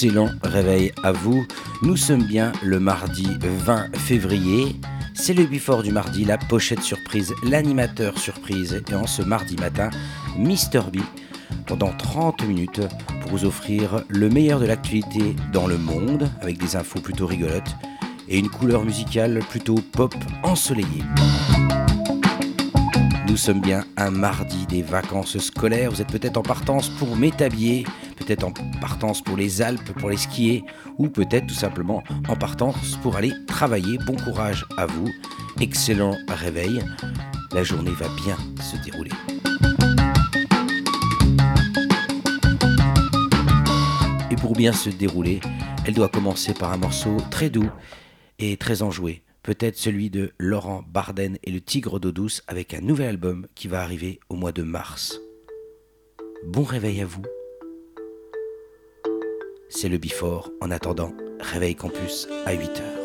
Excellent réveil à vous. Nous sommes bien le mardi 20 février. C'est le before du mardi, la pochette surprise, l'animateur surprise. Et en ce mardi matin, Mister B pendant 30 minutes pour vous offrir le meilleur de l'actualité dans le monde avec des infos plutôt rigolotes et une couleur musicale plutôt pop ensoleillée. Nous sommes bien un mardi des vacances scolaires. Vous êtes peut-être en partance pour m'établir, peut-être en partance pour les Alpes, pour les skier, ou peut-être tout simplement en partance pour aller travailler. Bon courage à vous. Excellent réveil. La journée va bien se dérouler. Et pour bien se dérouler, elle doit commencer par un morceau très doux et très enjoué peut-être celui de Laurent Barden et le Tigre d'eau douce avec un nouvel album qui va arriver au mois de mars. Bon réveil à vous. C'est le Before. En attendant, Réveil Campus à 8h.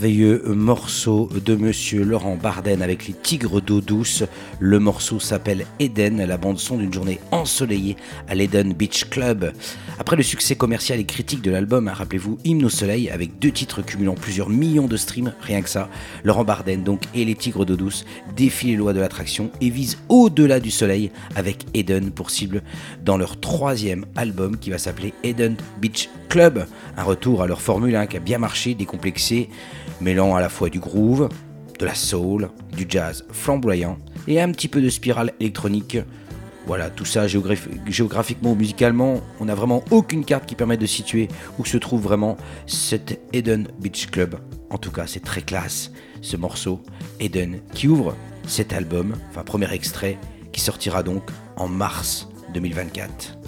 Merveilleux morceau de monsieur Laurent Barden avec les Tigres d'eau douce. Le morceau s'appelle Eden, la bande son d'une journée ensoleillée à l'Eden Beach Club. Après le succès commercial et critique de l'album, hein, rappelez-vous Hymne au soleil avec deux titres cumulant plusieurs millions de streams, rien que ça. Laurent Barden donc et les Tigres d'eau douce défient les lois de l'attraction et visent au-delà du soleil avec Eden pour cible dans leur troisième album qui va s'appeler Eden Beach Club. Un retour à leur formule hein, qui a bien marché, décomplexé, mêlant à la fois du groove, de la soul, du jazz flamboyant et un petit peu de spirale électronique. Voilà, tout ça géographiquement ou musicalement, on n'a vraiment aucune carte qui permet de situer où se trouve vraiment cet Eden Beach Club. En tout cas, c'est très classe, ce morceau Eden qui ouvre cet album, enfin premier extrait, qui sortira donc en mars 2024.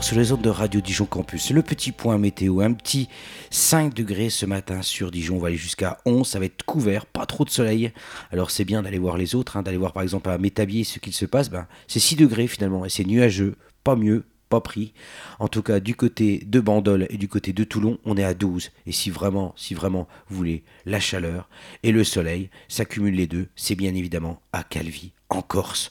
Sur les ondes de Radio Dijon Campus. Le petit point météo, un petit 5 degrés ce matin sur Dijon. On va aller jusqu'à 11. Ça va être couvert, pas trop de soleil. Alors c'est bien d'aller voir les autres, hein, d'aller voir par exemple à Métabier ce qu'il se passe. Ben, c'est 6 degrés finalement et c'est nuageux, pas mieux. Pas pris. En tout cas, du côté de Bandol et du côté de Toulon, on est à 12. Et si vraiment, si vraiment vous voulez la chaleur et le soleil, s'accumulent les deux, c'est bien évidemment à Calvi, en Corse.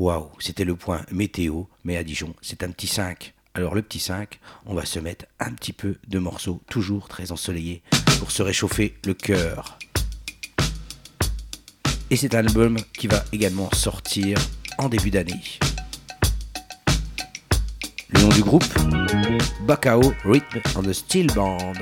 Waouh, c'était le point météo, mais à Dijon, c'est un petit 5. Alors le petit 5, on va se mettre un petit peu de morceaux, toujours très ensoleillés, pour se réchauffer le cœur. Et c'est un album qui va également sortir en début d'année. Le nom du groupe? Bacao Rhythm on the Steel Band.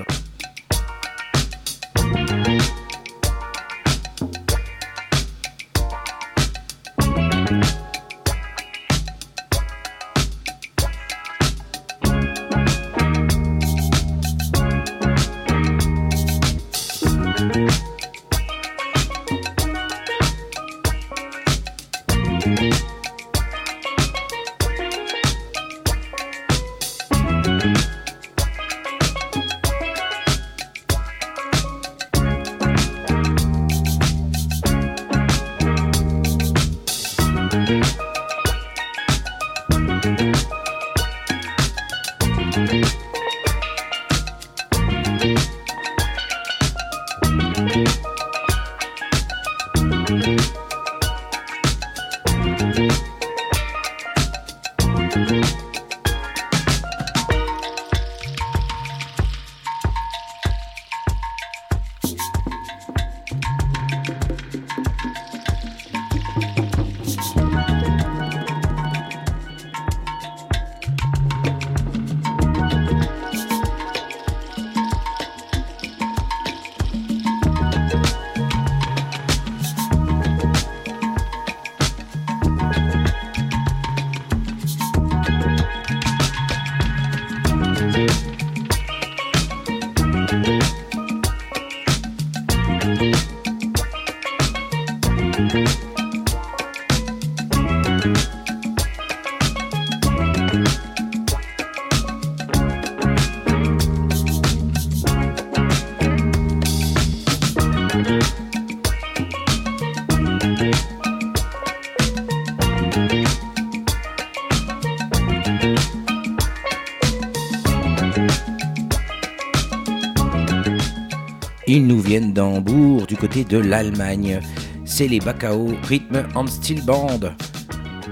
Côté de l'Allemagne. C'est les Bacao Rhythm and Steel Band.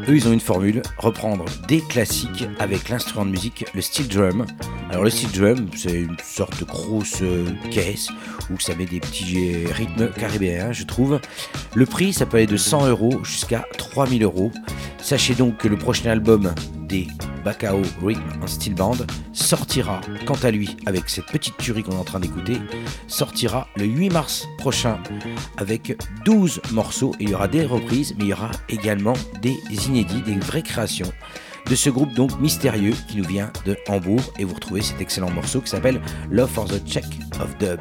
Eux, ils ont une formule, reprendre des classiques avec l'instrument de musique, le steel drum. Alors le steel drum, c'est une sorte de grosse euh, caisse où ça met des petits rythmes caribéens, je trouve. Le prix, ça peut aller de 100 euros jusqu'à 3000 euros. Sachez donc que le prochain album des Bacao Rhythm en Steel Band, sortira, quant à lui, avec cette petite tuerie qu'on est en train d'écouter, sortira le 8 mars prochain avec 12 morceaux. Il y aura des reprises, mais il y aura également des inédits, des vraies créations de ce groupe donc mystérieux qui nous vient de Hambourg et vous retrouvez cet excellent morceau qui s'appelle Love for the Check of Dub.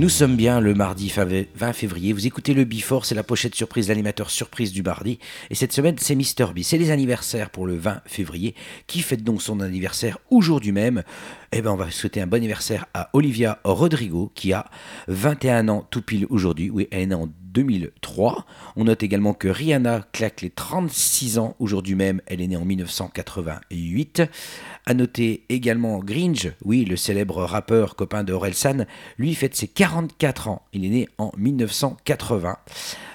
Nous sommes bien le mardi 20 février. Vous écoutez le Before, c'est la pochette surprise, l'animateur surprise du mardi. Et cette semaine, c'est Mister B. C'est les anniversaires pour le 20 février. Qui fête donc son anniversaire aujourd'hui même? Eh bien, on va souhaiter un bon anniversaire à Olivia Rodrigo, qui a 21 ans tout pile aujourd'hui. Oui, elle est en 2003. On note également que Rihanna claque les 36 ans aujourd'hui même. Elle est née en 1988. À noter également Gringe, oui, le célèbre rappeur copain de Orelsan, lui fête ses 44 ans. Il est né en 1980.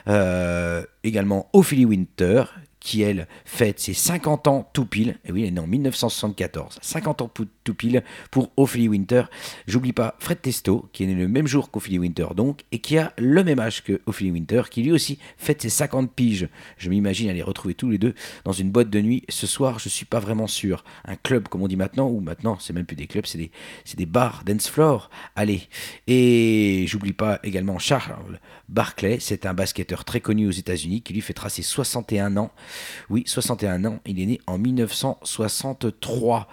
Euh, également Ophélie Winter, qui elle fête ses 50 ans tout pile. Et oui, elle est née en 1974. 50 ans tout pile pour Ophélie Winter. J'oublie pas Fred Testo, qui est né le même jour qu'Ophélie Winter donc, et qui a le même âge que Ophélie Winter, qui lui aussi fête ses 50 piges. Je m'imagine aller retrouver tous les deux dans une boîte de nuit ce soir, je suis pas vraiment sûr. Un club, comme on dit maintenant, ou maintenant, c'est même plus des clubs, c'est des, des bars, dance floor. Allez. Et j'oublie pas également Charles Barclay, c'est un basketteur très connu aux États-Unis, qui lui fêtera ses 61 ans. Oui, 61 ans, il est né en 1963.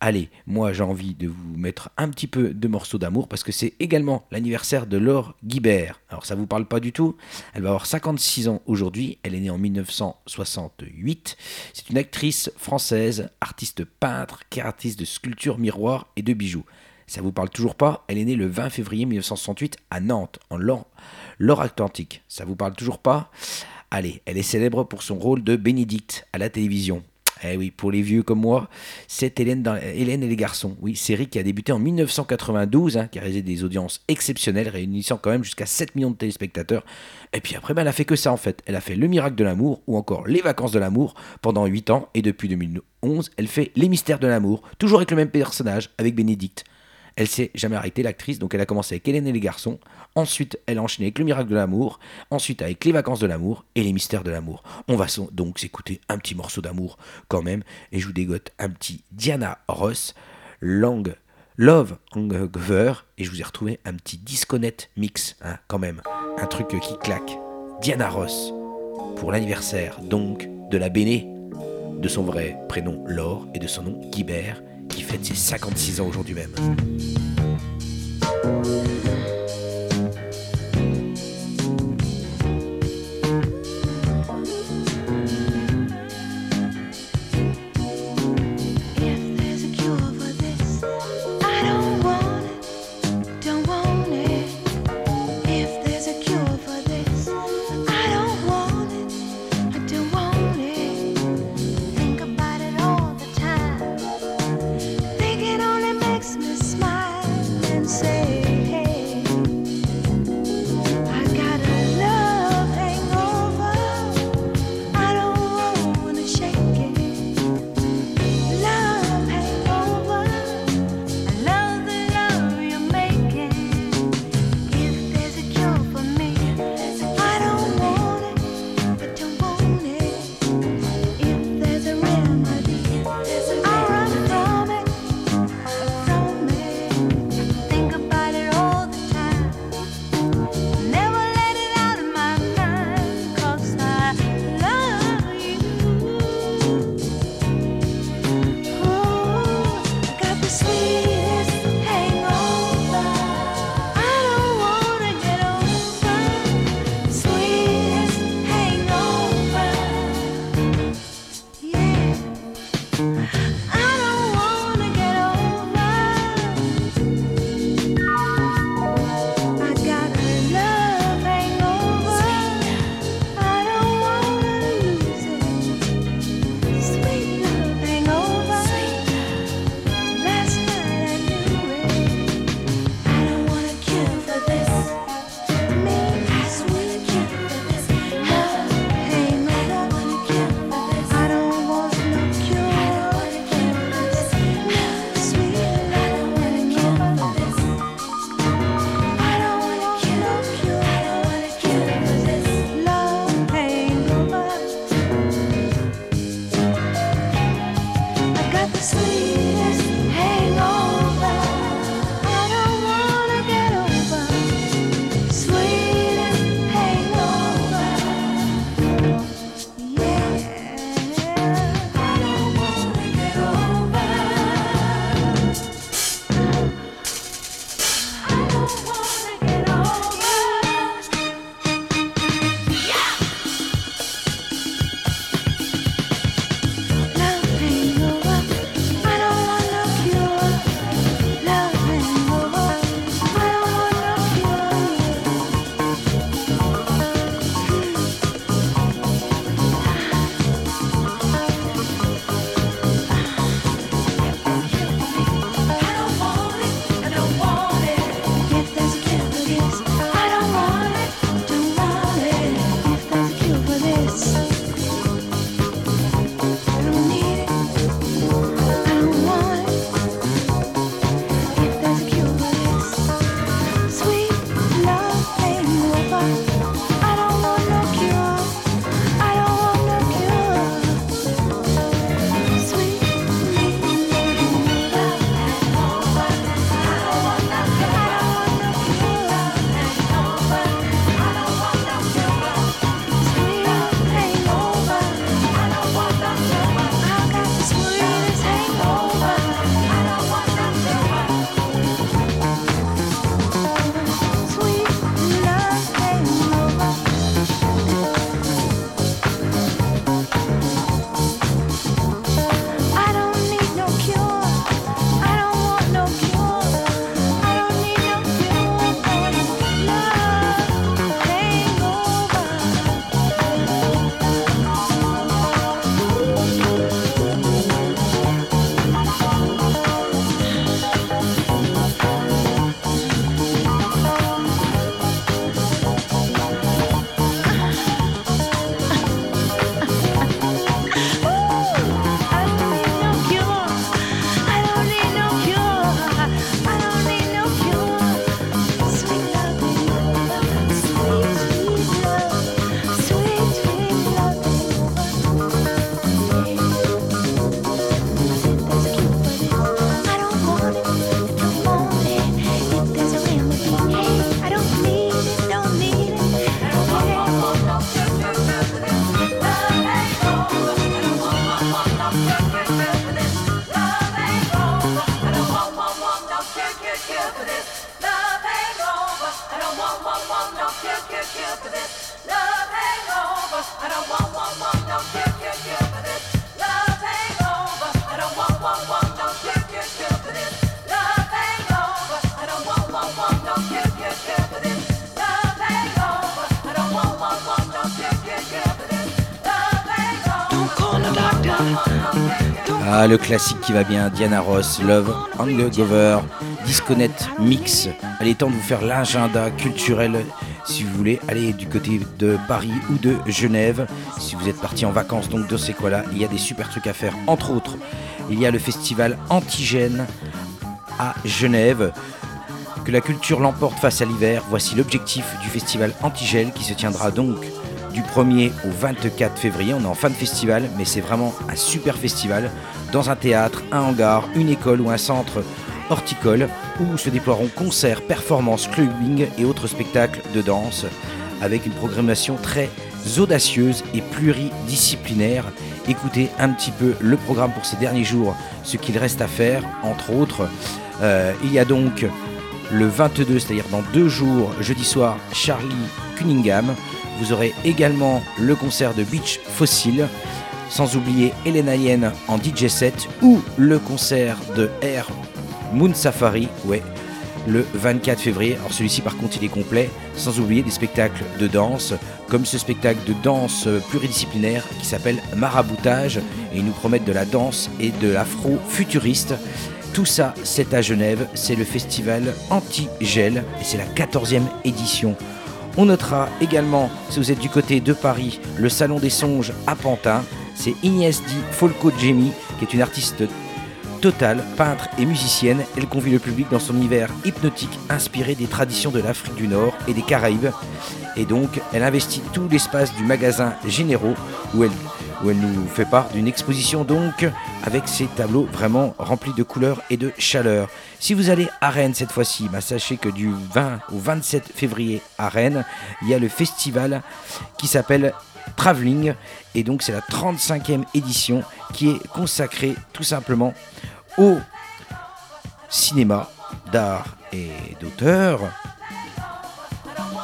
Allez, moi j'ai envie de vous mettre un petit peu de morceaux d'amour parce que c'est également l'anniversaire de Laure Guibert. Alors ça vous parle pas du tout? Elle va avoir 56 ans aujourd'hui, elle est née en 1968. C'est une actrice française, artiste peintre, artiste de sculpture miroir et de bijoux. Ça vous parle toujours pas? Elle est née le 20 février 1968 à Nantes, en Loire Atlantique. Ça vous parle toujours pas? Allez, elle est célèbre pour son rôle de Bénédicte à la télévision. Eh oui, pour les vieux comme moi, c'est Hélène, et les garçons. Oui, série qui a débuté en 1992, hein, qui a réalisé des audiences exceptionnelles, réunissant quand même jusqu'à 7 millions de téléspectateurs. Et puis après, ben, elle a fait que ça en fait. Elle a fait Le Miracle de l'amour ou encore Les Vacances de l'amour pendant 8 ans. Et depuis 2011, elle fait Les Mystères de l'amour, toujours avec le même personnage, avec Bénédicte. Elle s'est jamais arrêtée, l'actrice, donc elle a commencé avec Hélène et les garçons. Ensuite, elle a enchaîné avec Le miracle de l'amour. Ensuite, avec Les vacances de l'amour et Les mystères de l'amour. On va donc s'écouter un petit morceau d'amour quand même. Et je vous dégote un petit Diana Ross, Lang, Love Hangover. Et je vous ai retrouvé un petit disconnect mix, hein, quand même. Un truc qui claque. Diana Ross, pour l'anniversaire donc de la Béné, de son vrai prénom Laure et de son nom Guibert qui fête ses 56 ans aujourd'hui même. Ah, le classique qui va bien, Diana Ross, Love Hangover, Disconnect Mix. Allez, temps de vous faire l'agenda culturel si vous voulez aller du côté de Paris ou de Genève. Si vous êtes parti en vacances, donc de ces quoi-là, il y a des super trucs à faire. Entre autres, il y a le festival Antigène à Genève. Que la culture l'emporte face à l'hiver, voici l'objectif du festival Antigel qui se tiendra donc du 1er au 24 février. On est en fin de festival, mais c'est vraiment un super festival dans un théâtre, un hangar, une école ou un centre horticole où se déploieront concerts, performances, clubbing et autres spectacles de danse avec une programmation très audacieuse et pluridisciplinaire. Écoutez un petit peu le programme pour ces derniers jours, ce qu'il reste à faire, entre autres. Euh, il y a donc le 22, c'est-à-dire dans deux jours, jeudi soir, Charlie Cunningham. Vous aurez également le concert de Beach Fossil, sans oublier Elena Yen en DJ set ou le concert de Air Moon Safari, ouais, le 24 février. Alors celui-ci par contre il est complet, sans oublier des spectacles de danse, comme ce spectacle de danse pluridisciplinaire qui s'appelle Maraboutage, et ils nous promettent de la danse et de l'afro-futuriste. Tout ça, c'est à Genève, c'est le festival Anti-Gel, et c'est la 14e édition. On notera également, si vous êtes du côté de Paris, le Salon des Songes à Pantin. C'est Inès Di Folco Gemi, qui est une artiste Total, peintre et musicienne, elle convie le public dans son univers hypnotique inspiré des traditions de l'Afrique du Nord et des Caraïbes. Et donc, elle investit tout l'espace du magasin Généraux où elle, où elle nous fait part d'une exposition donc avec ses tableaux vraiment remplis de couleurs et de chaleur. Si vous allez à Rennes cette fois-ci, bah, sachez que du 20 au 27 février à Rennes, il y a le festival qui s'appelle Traveling et donc c'est la 35e édition qui est consacrée tout simplement au cinéma d'art et d'auteur.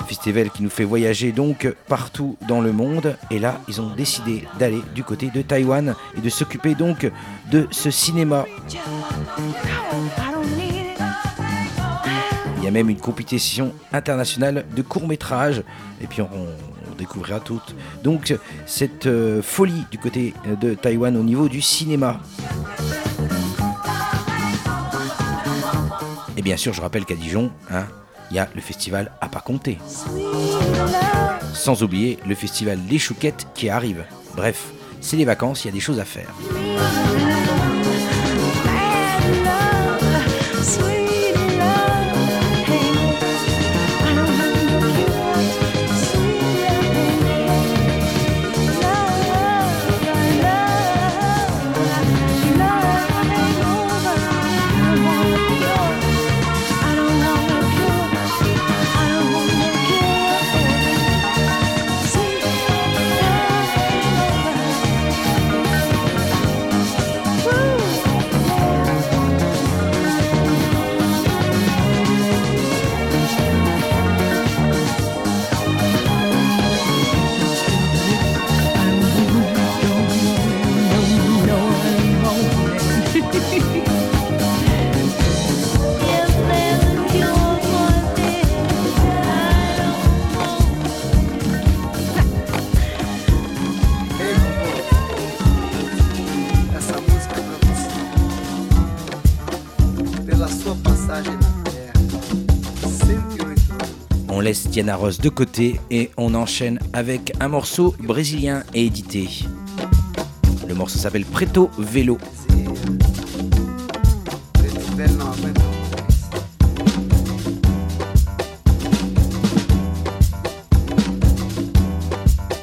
Festival qui nous fait voyager donc partout dans le monde. Et là, ils ont décidé d'aller du côté de Taïwan et de s'occuper donc de ce cinéma. Il y a même une compétition internationale de court métrage. Et puis on, on découvrira toute donc cette euh, folie du côté de Taïwan au niveau du cinéma. Et bien sûr, je rappelle qu'à Dijon, hein, il y a le festival à pas compter. Sans oublier le festival Les Chouquettes qui arrive. Bref, c'est les vacances, il y a des choses à faire. Diana Ross de côté et on enchaîne avec un morceau brésilien et édité. Le morceau s'appelle Preto Vélo.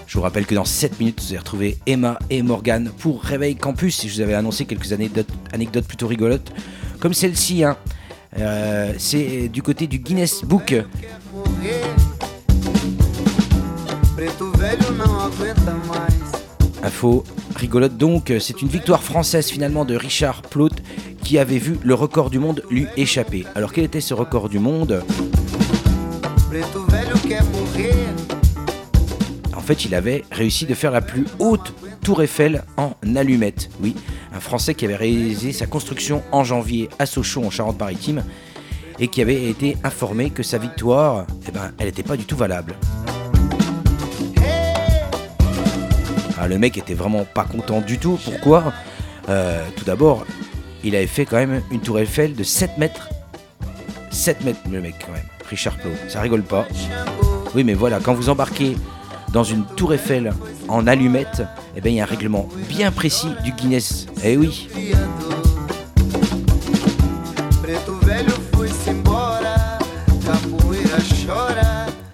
Je vous rappelle que dans 7 minutes, vous allez retrouver Emma et Morgan pour Réveil Campus. Je vous avais annoncé quelques anecdotes plutôt rigolotes, comme celle-ci. Hein. Euh, c'est du côté du Guinness Book. Info rigolote donc, c'est une victoire française finalement de Richard Plot qui avait vu le record du monde lui échapper. Alors quel était ce record du monde? En fait, il avait réussi de faire la plus haute tour Eiffel en allumette. Oui, un Français qui avait réalisé sa construction en janvier à Sochaux en Charente-Maritime et qui avait été informé que sa victoire, eh ben, elle n'était pas du tout valable. Ah, le mec était vraiment pas content du tout. Pourquoi euh, Tout d'abord, il avait fait quand même une tour Eiffel de 7 mètres. 7 mètres, le mec, quand même. Richard Plot, ça rigole pas. Oui, mais voilà, quand vous embarquez dans une tour Eiffel en allumette, eh bien, il y a un règlement bien précis du Guinness. Eh oui.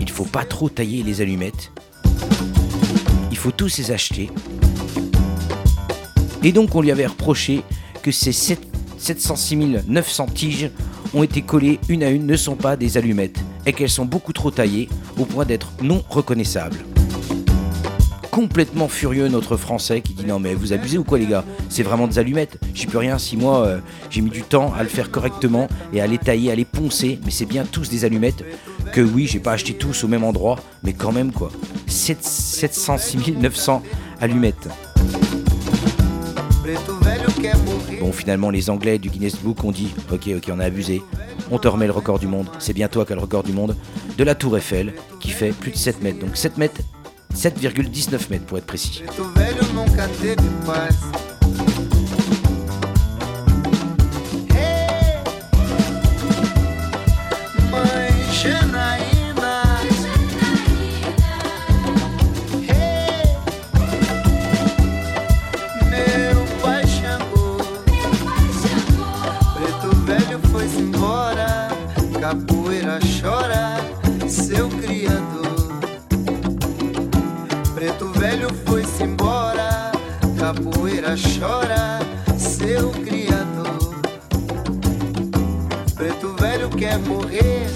Il faut pas trop tailler les allumettes. Tous les acheter. Et donc on lui avait reproché que ces 706 900 tiges ont été collées une à une ne sont pas des allumettes et qu'elles sont beaucoup trop taillées au point d'être non reconnaissables complètement furieux notre français qui dit non mais vous abusez ou quoi les gars? C'est vraiment des allumettes. J'y peux rien si moi euh, j'ai mis du temps à le faire correctement et à les tailler, à les poncer, mais c'est bien tous des allumettes oui j'ai pas acheté tous au même endroit, mais quand même quoi. 7, 706 900 allumettes. Bon finalement les Anglais du Guinness Book ont dit ok ok on a abusé, on te remet le record du monde, c'est bien toi qui as le record du monde, de la tour Eiffel qui fait plus de 7 mètres. Donc 7 mètres 7,19 mètres pour être précis. Morrer.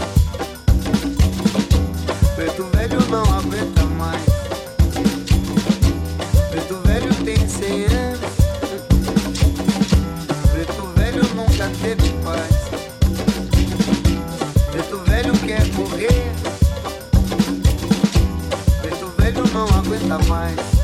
Preto velho não aguenta mais. Preto velho tem cem anos. Preto velho nunca teve paz. Preto velho quer morrer. Preto velho não aguenta mais.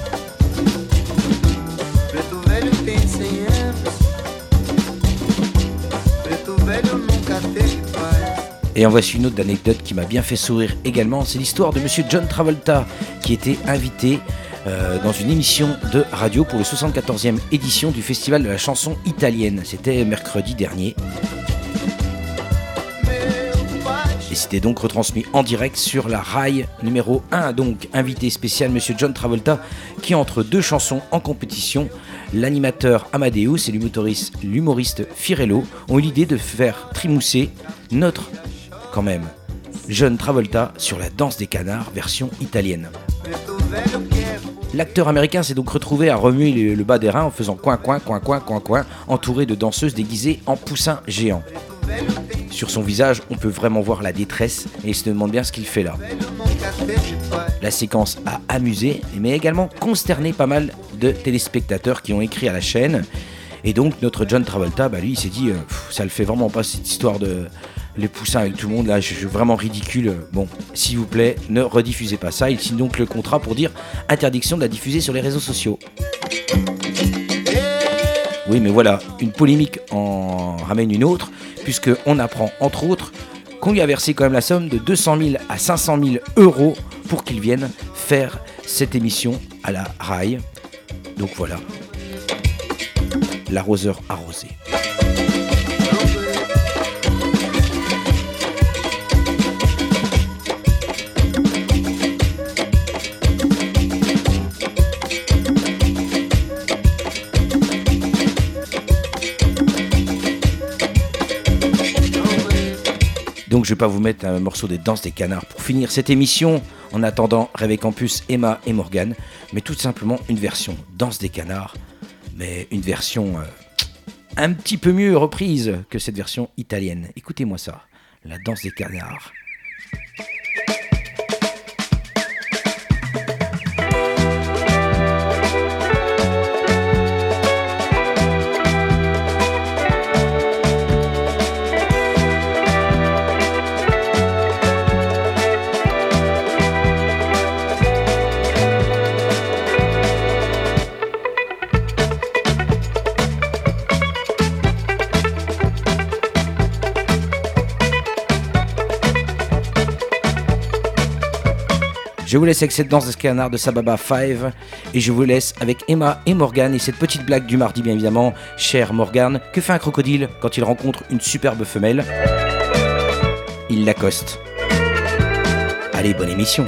Et en voici une autre anecdote qui m'a bien fait sourire également. C'est l'histoire de monsieur John Travolta qui était invité euh, dans une émission de radio pour le 74e édition du Festival de la chanson italienne. C'était mercredi dernier. Et c'était donc retransmis en direct sur la RAI numéro 1. Donc, invité spécial, monsieur John Travolta, qui entre deux chansons en compétition, l'animateur Amadeus et l'humoriste Firello ont eu l'idée de faire trimousser notre même. Jeune Travolta sur la danse des canards version italienne. L'acteur américain s'est donc retrouvé à remuer le, bas des reins en faisant coin coin coin coin coin coin, entouré de danseuses déguisées en poussins géants. Sur son visage, on peut vraiment voir la détresse et il se demande bien ce qu'il fait là. La séquence a amusé, mais également consterné pas mal de téléspectateurs qui ont écrit à la chaîne. Et donc notre John Travolta, bah lui, il s'est dit, euh, ça le fait vraiment pas cette histoire de, les poussins avec tout le monde, là, je suis vraiment ridicule. Bon, s'il vous plaît, ne rediffusez pas ça. Il signe donc le contrat pour dire interdiction de la diffuser sur les réseaux sociaux. Oui, mais voilà, une polémique en ramène une autre, puisqu'on apprend, entre autres, qu'on lui a versé quand même la somme de 200 000 à 500 000 euros pour qu'il vienne faire cette émission à la RAI. Donc voilà, l'arroseur arrosé. Donc je vais pas vous mettre un morceau des danses des canards pour finir cette émission en attendant Réveil Campus, Emma et Morgan, mais tout simplement une version danse des canards, mais une version euh, un petit peu mieux reprise que cette version italienne. Écoutez-moi ça, la danse des canards. Je vous laisse avec cette danse de de Sababa 5 et je vous laisse avec Emma et Morgan et cette petite blague du mardi bien évidemment. Cher Morgan, que fait un crocodile quand il rencontre une superbe femelle? Il l'accoste. Allez, bonne émission.